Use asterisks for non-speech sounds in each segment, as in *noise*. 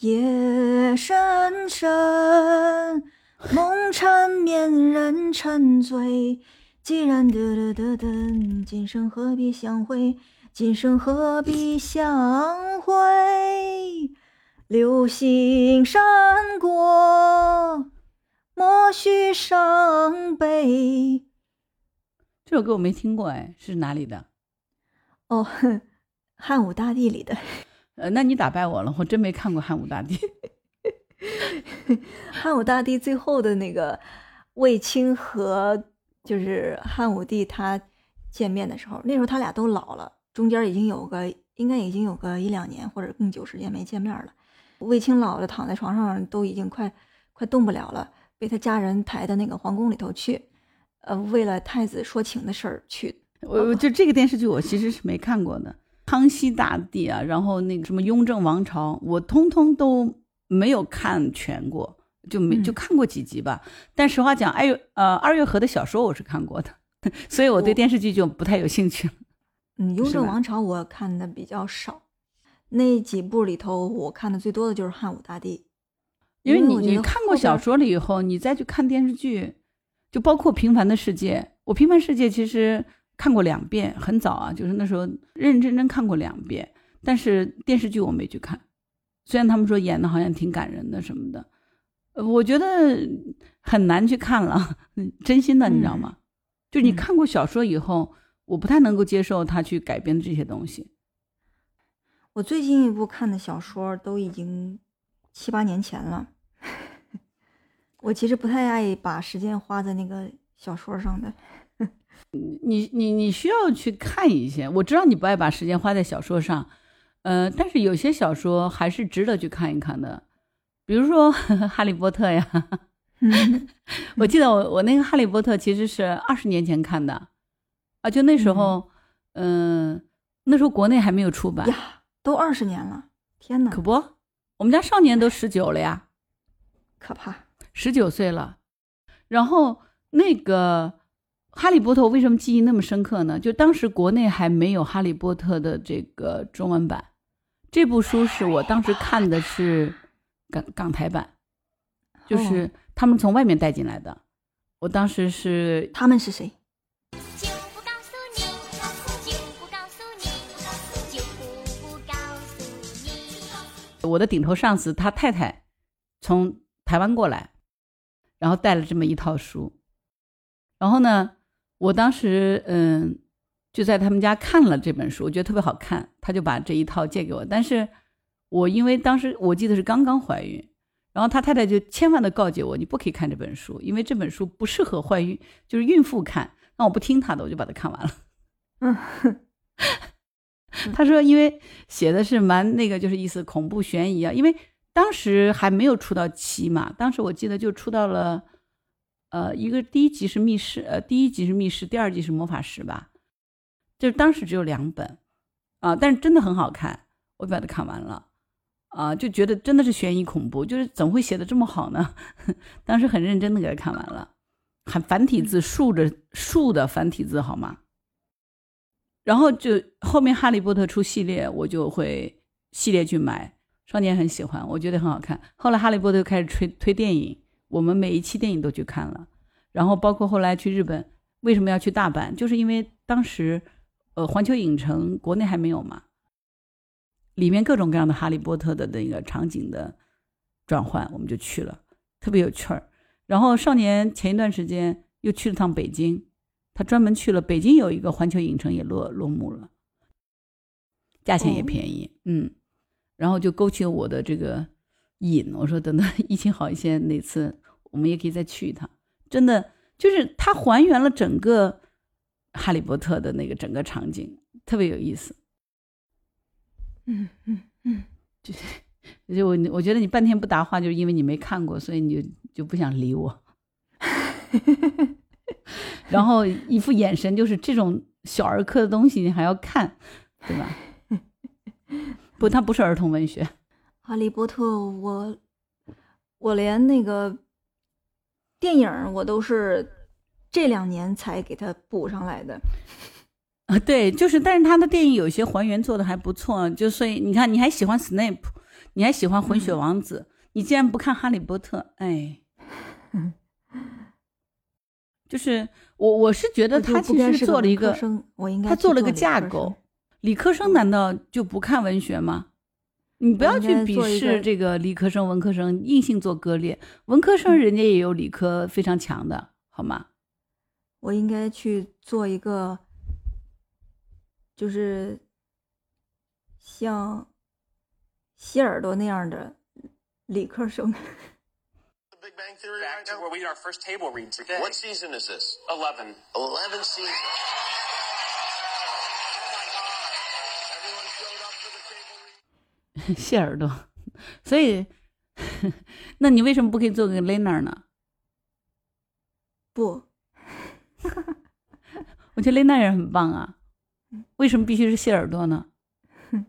夜深深，梦缠绵，人沉醉。既然得得得得，今生何必相会？今生何必相会？流星闪过，莫须伤悲。这首歌我没听过，哎，是哪里的？哦，*laughs* 汉武大帝里的。呃，那你打败我了，我真没看过汉武大帝。*laughs* 汉武大帝最后的那个卫青和就是汉武帝他见面的时候，那时候他俩都老了，中间已经有个应该已经有个一两年或者更久时间没见面了。卫青老了，躺在床上都已经快快动不了了，被他家人抬到那个皇宫里头去，呃，为了太子说情的事儿去。我就这个电视剧我其实是没看过的，康熙大帝啊，然后那个什么雍正王朝，我通通都没有看全过，就没就看过几集吧。但实话讲，二月呃二月河的小说我是看过的，*laughs* 所以我对电视剧就不太有兴趣了。嗯，*laughs* 雍正王朝我看的比较少。那几部里头，我看的最多的就是汉武大帝，因为你你看过小说了以后，你再去看电视剧，就包括《平凡的世界》，我《平凡世界》其实看过两遍，很早啊，就是那时候认认真真看过两遍，但是电视剧我没去看，虽然他们说演的好像挺感人的什么的，呃我觉得很难去看了，*laughs* 真心的，你知道吗？就你嗯看过小说以后，我不太能够接受他去改编的这些东西。我最近一部看的小说都已经七八年前了。*laughs* 我其实不太爱把时间花在那个小说上的。你你你需要去看一些，我知道你不爱把时间花在小说上，呃，但是有些小说还是值得去看一看的，比如说《哈利波特》呀。嗯 *laughs* 我记得我我那个《哈利波特》其实是二十年前看的，啊，就那时候，嗯、那时候国内还没有出版，呀，都二十年了，天哪，可不，我们家少年都十九了呀。可怕！十九岁了，然后那个《哈利波特》为什么记忆那么深刻呢？就当时国内还没有《哈利波特》的这个中文版，这部书是我当时看的是港港台版，就是他们从外面带进来的。我当时是他们是谁？我的顶头上司他太太从台湾过来，然后带了这么一套书，然后呢，我当时嗯就在他们家看了这本书，我觉得特别好看，他就把这一套借给我，但是我因为当时我记得是刚刚怀孕，然后他太太就千万的告诫我，你不可以看这本书，因为这本书不适合怀孕，就是孕妇看。那我不听他的，我就把它看完了。嗯，*laughs* 他说，因为写的是蛮那个，就是意思恐怖悬疑啊。因为当时还没有出到七嘛，当时我记得就出到了，呃，一个第一集是密室，呃，第一集是密室，第二集是魔法师吧，就是当时只有两本，啊，但是真的很好看，我就把它看完了，啊，就觉得真的是悬疑恐怖，就是怎么会写的这么好呢？*laughs* 当时很认真的给它看完了，很繁体字，竖着竖的繁体字好吗？然后就后面《哈利波特》出系列，我就会系列去买。少年很喜欢，我觉得很好看。后来《哈利波特》开始推推电影，我们每一期电影都去看了。然后包括后来去日本，为什么要去大阪？就是因为当时，呃，环球影城国内还没有嘛，里面各种各样的《哈利波特》的那个场景的转换，我们就去了，特别有趣儿。然后少年前一段时间又去了趟北京。他专门去了北京，有一个环球影城也落落幕了，价钱也便宜，嗯，然后就勾起了我的这个瘾。我说等到疫情好一些，哪次我们也可以再去一趟。真的就是它还原了整个哈利波特的那个整个场景，特别有意思。嗯嗯嗯，就我我觉得你半天不答话，就是因为你没看过，所以你就就不想理我。然后一副眼神就是这种小儿科的东西你还要看，对吧？*laughs* 不，它不是儿童文学。哈利波特，我我连那个电影我都是这两年才给他补上来的。啊，对，就是，但是他的电影有些还原做的还不错，就所以你看，你还喜欢 Snape，你还喜欢混血嗯王子，你竟然不看哈利波特，哎，*laughs* 就是我我是觉得他其实是做了一个，科生，我应该他做了个架构。理科生难道就不看文学吗？你不要去鄙视这个理科生、文科生，硬性做割裂。文科生嗯人家也有理科非常强的，好吗？我应该去做一个，就是像希尔多那样的理科生。Big Bang Theory Back to where we our first table read today. What season is this? Eleven. Eleven seasons. 谢耳朵，所以，*laughs* 那你为什么不可以做个 Lena 呢？不，*laughs* 我觉得 Lena 也很棒啊。嗯为什么必须是谢耳朵呢？*laughs*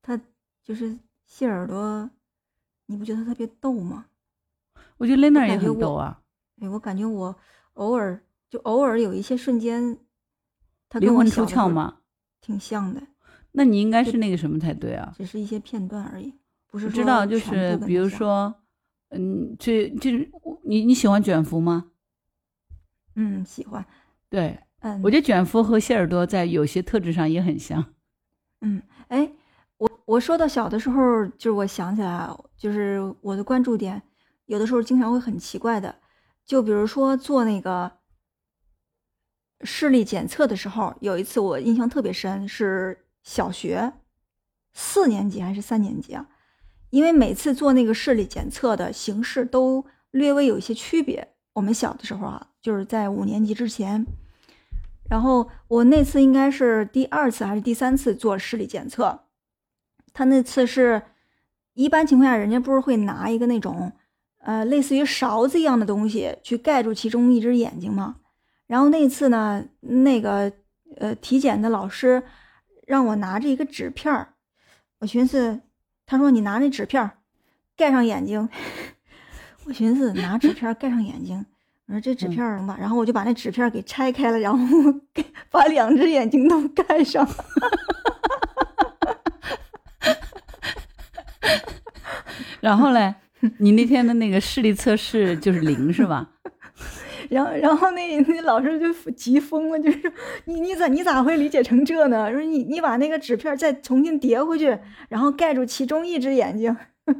他就是谢耳朵，你不觉得他特别逗吗？我觉得 Lena 也很逗啊。对我感觉我偶尔就偶尔有一些瞬间，他跟我灵魂出窍吗？挺像的，那你应该是那个什么才对啊？只是一些片段而已，不是知道，就是比如说，嗯，这就是你你喜欢卷福吗？嗯，喜欢，对，嗯，我觉得卷福和谢耳朵在有些特质上也很像。嗯，哎，我我说到小的时候，就是我想起来啊，就是我的关注点，有的时候经常会很奇怪的，就比如说做那个视力检测的时候，有一次我印象特别深，是小学四年级还是三年级啊？因为每次做那个视力检测的形式都略微有一些区别。我们小的时候啊，就是在五年级之前，然后我那次应该是第二次还是第三次做视力检测，他那次是一般情况下人家不是会拿一个那种呃类似于勺子一样的东西去盖住其中一只眼睛吗？然后那次呢，那个呃体检的老师让我拿着一个纸片儿，我寻思，他说你拿那纸片儿盖上眼睛，*laughs* 我寻思拿纸片儿盖上眼睛，我说这纸片儿能吧？然后我就把那纸片儿给拆开了，然后给把两只眼睛都盖上。*laughs* 然后嘞，你那天的那个视力测试就是零是吧？然后，然后那那老师就急疯了，就是你你咋你咋会理解成这呢？说你你把那个纸片再重新叠回去，然后盖住其中一只眼睛。*laughs*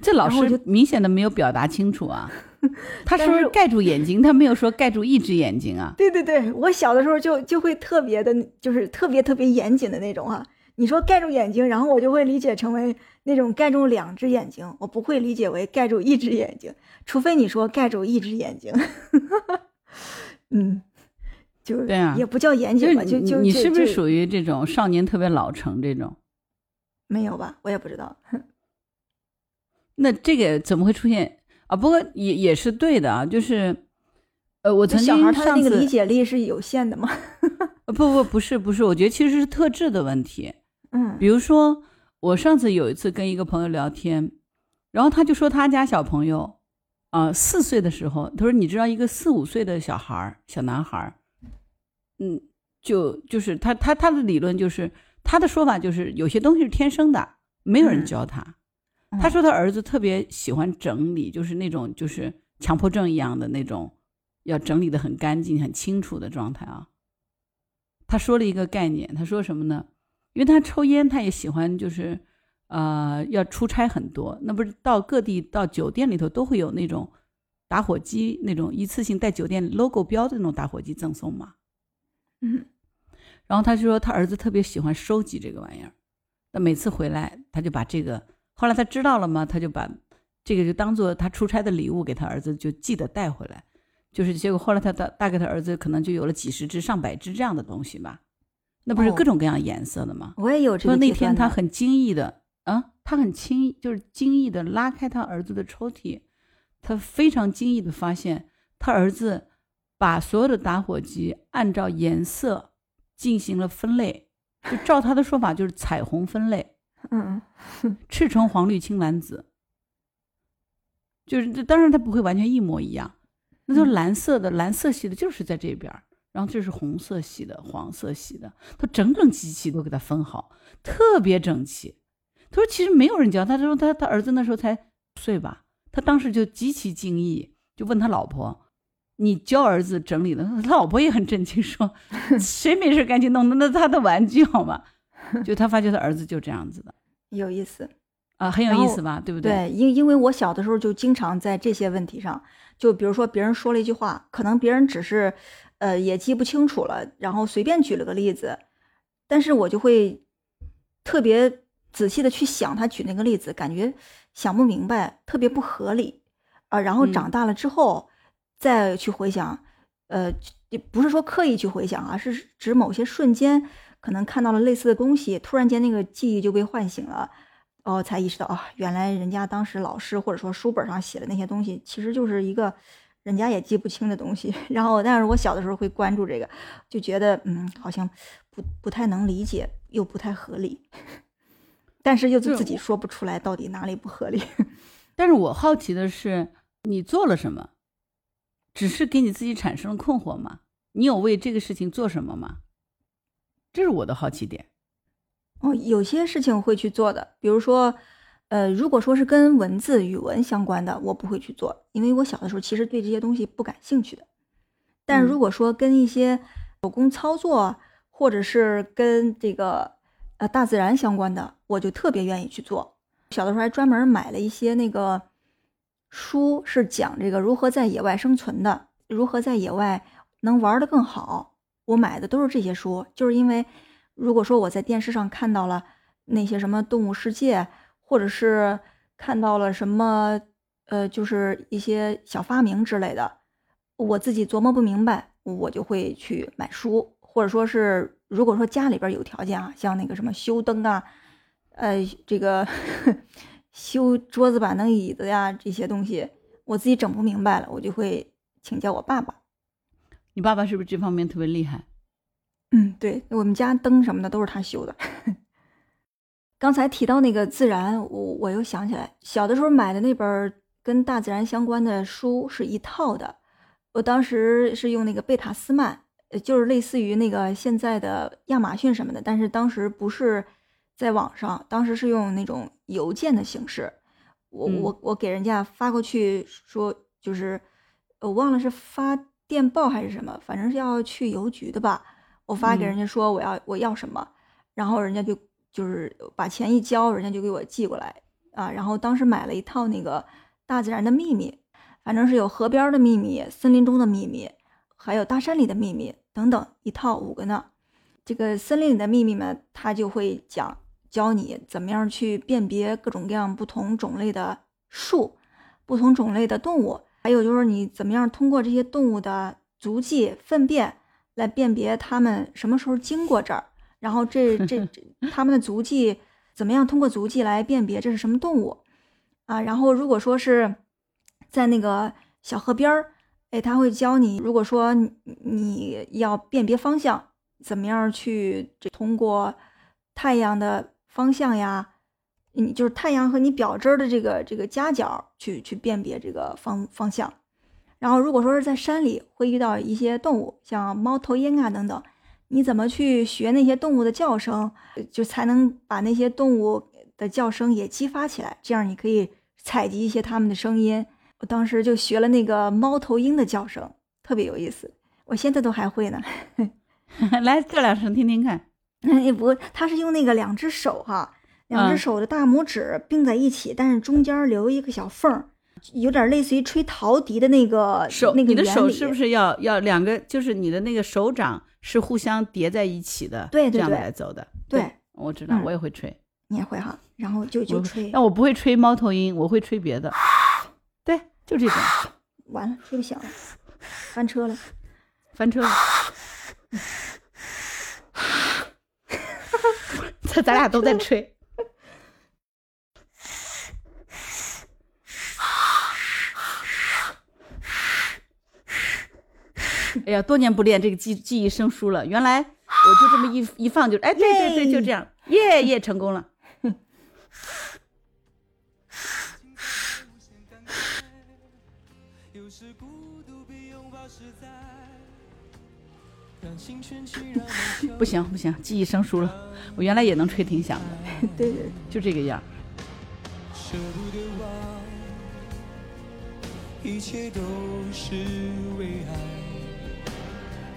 这老然后我就师明显的没有表达清楚啊。*laughs* 他但是说盖住眼睛，他没有说盖住一只眼睛啊。对对对，我小的时候就就会特别的，就是特别特别严谨的那种啊。你说盖住眼睛，然后我就会理解成为那种盖住两只眼睛，我不会理解为盖住一只眼睛，除非你说盖住一只眼睛。*laughs* 嗯，就对啊也不叫严谨吧，就就就你是不是属于这种少年特别老成这种？没有吧？我也不知道。*laughs* 那这个怎么会出现啊？不过也也是对的啊，就是，呃，我就曾小孩他的理解力是有限的嘛。*laughs* 呃不不不是不是，我觉得其实是特质的问题。嗯比如说，我上次有一次跟一个朋友聊天，然后他就说他家小朋友，啊、四岁的时候，他说你知道一个四五岁的小孩儿，小男孩儿，嗯，就就是他他他的理论就是他的说法就是有些东西是天生的，没有人嗯教他。嗯他说他儿子特别喜欢整理，就是那种就是强迫症一样的那种，要整理的很干净、很清楚的状态啊。他说了一个概念，他说什么呢？因为他抽烟，他也喜欢就是，呃，要出差很多。那不是到各地到酒店里头都会有那种打火机，那种一次性带酒店 logo 标的那种打火机赠送嘛。嗯然后他就说他儿子特别喜欢收集这个玩意儿，那每次回来他就把这个，后来他知道了嘛，他就把这个就当做他出差的礼物给他儿子，就记得带回来。就是结果后来他大大概他儿子可能就有了几十只、上百只这样的东西吧，那不是哦。各种各样颜色的吗？我也有这说那个阶段的天他很惊异的啊，他很轻易，就是惊异的拉开他儿子的抽屉，他非常惊异的发现他儿子把所有的打火机按照颜色进行了分类，就照他的说法就是彩虹分类，嗯赤橙黄绿青蓝紫，就是这当然他不会完全一模一样，那就是嗯。蓝色的蓝色系的就是在这边儿，然后这是红色系的、黄色系的，他整整齐齐都给他分好，特别整齐。他说其实没有人教，他说他他儿子那时候才五岁吧，他当时就极其惊异，就问他老婆：“你教儿子整理的？”他老婆也很震惊，说：*laughs* “谁没事赶紧弄？那他的玩具好吗？”就他发觉他儿子就这样子的 *laughs* 有意思。啊，很有意思吧？对不对？对，因因为我小的时候就经常在这些问题上，就比如说别人说了一句话，可能别人只是，呃，也记不清楚了，然后随便举了个例子，但是我就会特别仔细的去想他举那个例子，感觉想不明白，特别不合理啊。然后嗯长大了之后再去回想，呃，也不是说刻意去回想啊，是指某些瞬间可能看到了类似的东西，突然间那个记忆就被唤醒了。哦，才意识到啊，原来人家当时老师或者说书本上写的那些东西，其实就是一个人家也记不清的东西。*laughs* 然后，但是我小的时候会关注这个，就觉得嗯，好像不不太能理解，又不太合理，*laughs* 但是又自己说不出来到底哪里不合理。*laughs* 但是我好奇的是，你做了什么？只是给你自己产生了困惑吗？你有为这个事情做什么吗？这是我的好奇点。哦，有些事情会去做的，比如说，呃，如果说是跟文字、语文相关的，我不会去做，因为我小的时候其实对这些东西不感兴趣的。但嗯如果说跟一些手工操作，或者是跟这个呃大自然相关的，我就特别愿意去做。小的时候还专门买了一些那个书，是讲这个如何在野外生存的，如何在野外能玩得更好。我买的都是这些书，就是因为如果说我在电视上看到了那些什么动物世界，或者是看到了什么呃，就是一些小发明之类的，我自己琢磨不明白，我就会去买书，或者说是如果说家里边有条件啊，像那个什么修灯啊，呃，这个修桌子板凳椅子呀这些东西，我自己整不明白了，我就会请教我爸爸。你爸爸是不是这方面特别厉害？嗯，对我们家灯什么的都是他修的。刚才提到那个自然，我我又想起来，小的时候买的那本跟大自然相关的书是一套的。我当时是用那个贝塔斯曼，呃，就是类似于那个现在的亚马逊什么的，但是当时不是在网上，当时是用那种邮件的形式。我嗯我我给人家发过去说，就是我忘了是发电报还是什么，反正是要去邮局的吧。我发给嗯人家说我要我要什么，然后人家就就是把钱一交，人家就给我寄过来啊。然后当时买了一套那个《大自然的秘密》，反正是有河边的秘密、森林中的秘密，还有大山里的秘密等等，一套五个呢。这个森林里的秘密呢，它就会讲教你怎么样去辨别各种各样不同种类的树、不同种类的动物，还有就是你怎么样通过这些动物的足迹、粪便来辨别它们什么时候经过这儿，然后这这这它们的足迹怎么样通过足迹来辨别这是什么动物啊？然后如果说是在那个小河边儿，哎，他会教你，如果说你要辨别方向，怎么样去这通过太阳的方向呀，你就是太阳和你表针的这个这个夹角去去辨别这个方方向。然后如果说是在山里，会遇到一些动物，像猫头鹰啊等等，你怎么去学那些动物的叫声，呃就才能把那些动物的叫声也激发起来，这样你可以采集一些它们的声音。我当时就学了那个猫头鹰的叫声，特别有意思，我现在都还会呢。*laughs* 来叫两声听听看。*laughs* 也不，他是用那个两只手哈，两只嗯手的大拇指并在一起，但是中间留一个小缝儿，有点类似于吹陶笛的那个手，那个你的手是不是要要两个？就是你的那个手掌是互相叠在一起的，对这样来走的。对，我知道，嗯我也会吹。你也会哈？然后就就吹，但我不会吹猫头鹰，我会吹别的。对，就这种 *laughs* 完了，吹不响了，翻车了。翻车了。*laughs* 咱 *laughs* 咱俩都在吹。*laughs* 哎呀，多年不练，这个记记忆生疏了。原来我就这么一一放就，哎，对对对，就这样，耶耶，成功了。有时孤独比拥抱实在。不行不行，记忆生疏了。我原来也能吹挺响的，*laughs* 对对，就这个样。舍不得忘，一切都是为爱，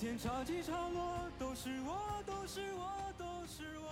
天潮起潮落，都是我，都是我，都是我。